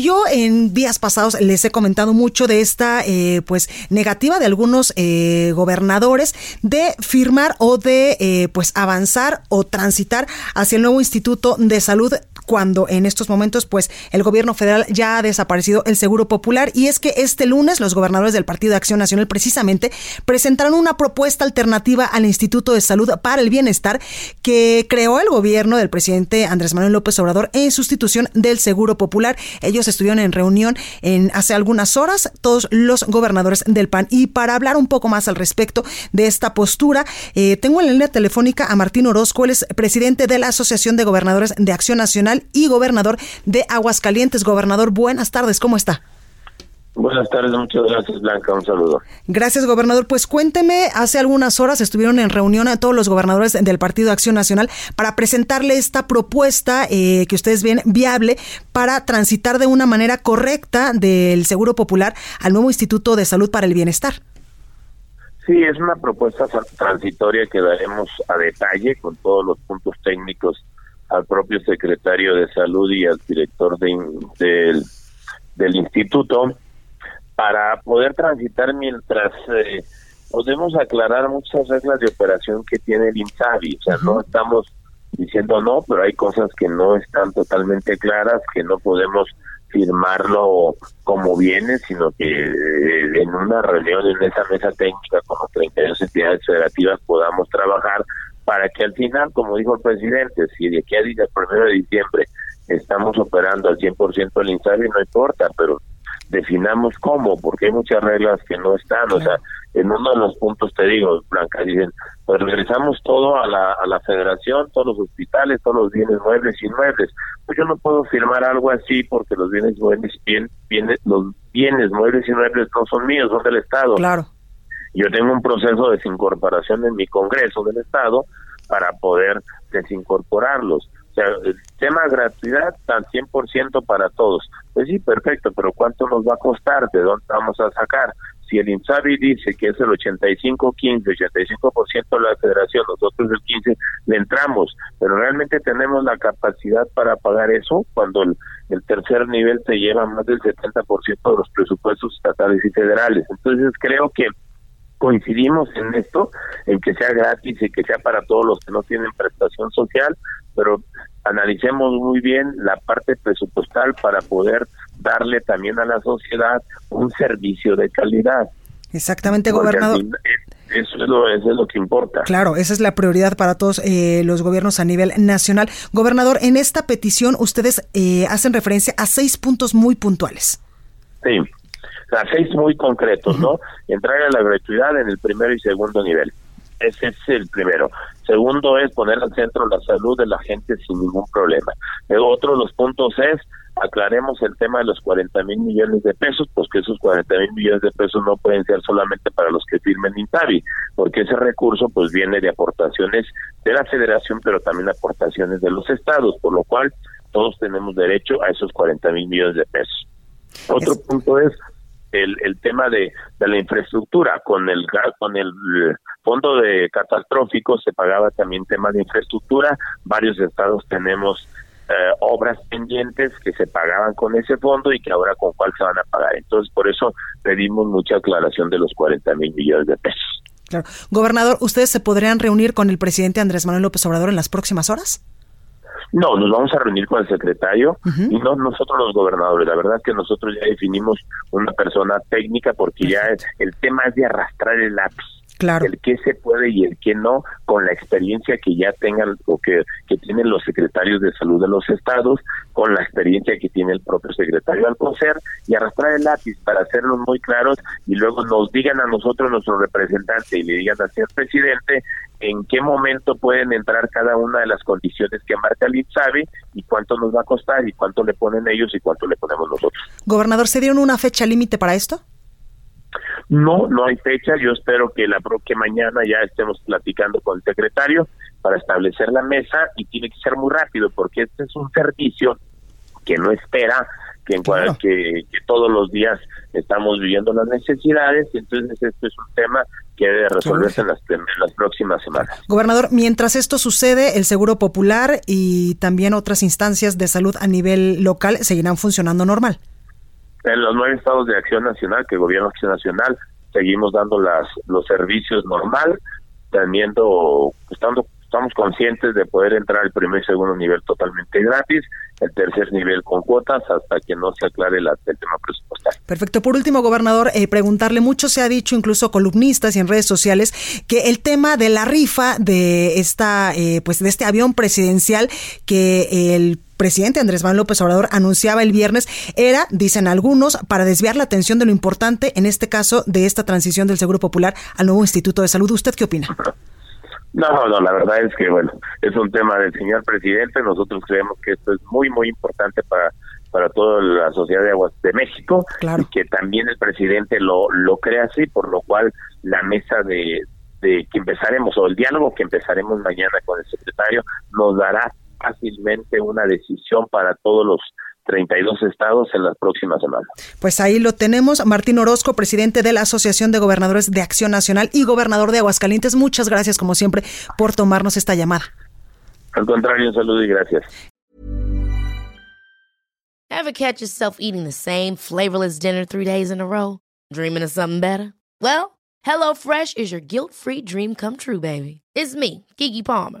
yo en días pasados les he comentado mucho de esta eh, pues negativa de algunos eh, gobernadores de firmar o de eh, pues avanzar o transitar hacia el nuevo Instituto de Salud cuando en estos momentos pues el gobierno federal ya ha desaparecido el Seguro Popular y es que este lunes los gobernadores del Partido de Acción Nacional precisamente presentaron una propuesta alternativa al Instituto de Salud para el Bienestar que creó el gobierno del presidente Andrés Manuel López Obrador en sustitución del Seguro Popular. Ellos estuvieron en reunión en hace algunas horas, todos los gobernadores del PAN. Y para hablar un poco más al respecto de esta postura, eh, tengo en la línea telefónica a Martín Orozco, él es presidente de la Asociación de Gobernadores de Acción Nacional y gobernador de Aguascalientes. Gobernador, buenas tardes, ¿cómo está? Buenas tardes, muchas gracias Blanca, un saludo. Gracias, gobernador. Pues cuénteme, hace algunas horas estuvieron en reunión a todos los gobernadores del Partido Acción Nacional para presentarle esta propuesta eh, que ustedes ven viable para transitar de una manera correcta del Seguro Popular al nuevo Instituto de Salud para el Bienestar. Sí, es una propuesta transitoria que daremos a detalle con todos los puntos técnicos al propio secretario de Salud y al director de, del, del instituto para poder transitar mientras eh, podemos aclarar muchas reglas de operación que tiene el INSABI. O sea, no estamos diciendo no, pero hay cosas que no están totalmente claras, que no podemos firmarlo como viene, sino que eh, en una reunión, en esa mesa técnica con las 32 entidades federativas podamos trabajar para que al final, como dijo el presidente, si de aquí a el primero de diciembre estamos operando al 100% el INSABI, no importa, pero definamos cómo, porque hay muchas reglas que no están, o sea, en uno de los puntos te digo, Blanca, dicen, pues regresamos todo a la, a la federación, todos los hospitales, todos los bienes muebles y inmuebles. Pues yo no puedo firmar algo así porque los bienes muebles, bien, bienes, los bienes muebles y inmuebles no son míos, son del Estado. Claro. Yo tengo un proceso de desincorporación en mi Congreso del Estado para poder desincorporarlos el tema gratuidad tan 100% para todos. Pues sí, perfecto, pero ¿cuánto nos va a costar? ¿De dónde vamos a sacar? Si el INSABI dice que es el 85-15, 85% de la federación, nosotros el 15, le entramos, pero realmente tenemos la capacidad para pagar eso cuando el, el tercer nivel se lleva más del 70% de los presupuestos estatales y federales. Entonces creo que coincidimos en esto, en que sea gratis y que sea para todos los que no tienen prestación social, pero analicemos muy bien la parte presupuestal para poder darle también a la sociedad un servicio de calidad. Exactamente, gobernador. Eso es, lo, eso es lo que importa. Claro, esa es la prioridad para todos eh, los gobiernos a nivel nacional. Gobernador, en esta petición ustedes eh, hacen referencia a seis puntos muy puntuales. Sí, a seis muy concretos, ¿no? Entrar a la gratuidad en el primero y segundo nivel. Ese es el primero. Segundo es poner al centro la salud de la gente sin ningún problema. El otro de los puntos es aclaremos el tema de los 40 mil millones de pesos, pues que esos 40 mil millones de pesos no pueden ser solamente para los que firmen INTAVI, porque ese recurso pues viene de aportaciones de la federación, pero también aportaciones de los estados, por lo cual todos tenemos derecho a esos 40 mil millones de pesos. Otro punto es el, el tema de, de, la infraestructura. Con el, con el fondo de catastrófico se pagaba también tema de infraestructura. Varios estados tenemos eh, obras pendientes que se pagaban con ese fondo y que ahora con cuál se van a pagar. Entonces, por eso pedimos mucha aclaración de los 40 mil millones de pesos. Claro. Gobernador, ¿ustedes se podrían reunir con el presidente Andrés Manuel López Obrador en las próximas horas? No, nos vamos a reunir con el secretario y no nosotros los gobernadores. La verdad que nosotros ya definimos una persona técnica porque ya el tema es de arrastrar el lápiz. Claro. el qué se puede y el qué no, con la experiencia que ya tengan o que, que tienen los secretarios de salud de los estados, con la experiencia que tiene el propio secretario Alcocer, y arrastrar el lápiz para hacerlos muy claros y luego nos digan a nosotros, nuestro representante, y le digan al señor presidente, en qué momento pueden entrar cada una de las condiciones que marca el INSABI y cuánto nos va a costar y cuánto le ponen ellos y cuánto le ponemos nosotros. Gobernador, ¿se dieron una fecha límite para esto? No, no hay fecha. Yo espero que la que mañana ya estemos platicando con el secretario para establecer la mesa y tiene que ser muy rápido porque este es un servicio que no espera que, en que, que, todos los días estamos viviendo las necesidades y entonces esto es un tema que debe resolverse en las, en las próximas semanas. Gobernador, mientras esto sucede, el Seguro Popular y también otras instancias de salud a nivel local seguirán funcionando normal en los nueve estados de acción nacional que el gobierno acción nacional seguimos dando las los servicios normal teniendo estando estamos conscientes de poder entrar al primer y segundo nivel totalmente gratis, el tercer nivel con cuotas hasta que no se aclare la, el tema presupuestal. Perfecto. Por último, gobernador, eh, preguntarle, mucho se ha dicho, incluso columnistas y en redes sociales, que el tema de la rifa de esta, eh, pues de este avión presidencial que el presidente Andrés Manuel López Obrador anunciaba el viernes era, dicen algunos, para desviar la atención de lo importante, en este caso, de esta transición del Seguro Popular al nuevo Instituto de Salud. ¿Usted qué opina? No, no, la verdad es que, bueno, es un tema del señor presidente. Nosotros creemos que esto es muy, muy importante para para toda la sociedad de aguas de México y que también el presidente lo, lo crea así, por lo cual la mesa de, de que empezaremos o el diálogo que empezaremos mañana con el secretario nos dará fácilmente una decisión para todos los 32 estados en las próximas semanas. Pues ahí lo tenemos. Martín Orozco, presidente de la Asociación de Gobernadores de Acción Nacional y gobernador de Aguascalientes. Muchas gracias, como siempre, por tomarnos esta llamada. Al contrario, un saludo y gracias. Ever catch yourself eating the same flavorless dinner three days in a row? Dreaming of something better? Well, HelloFresh is your guilt-free dream come true, baby. It's me, Kiki Palmer.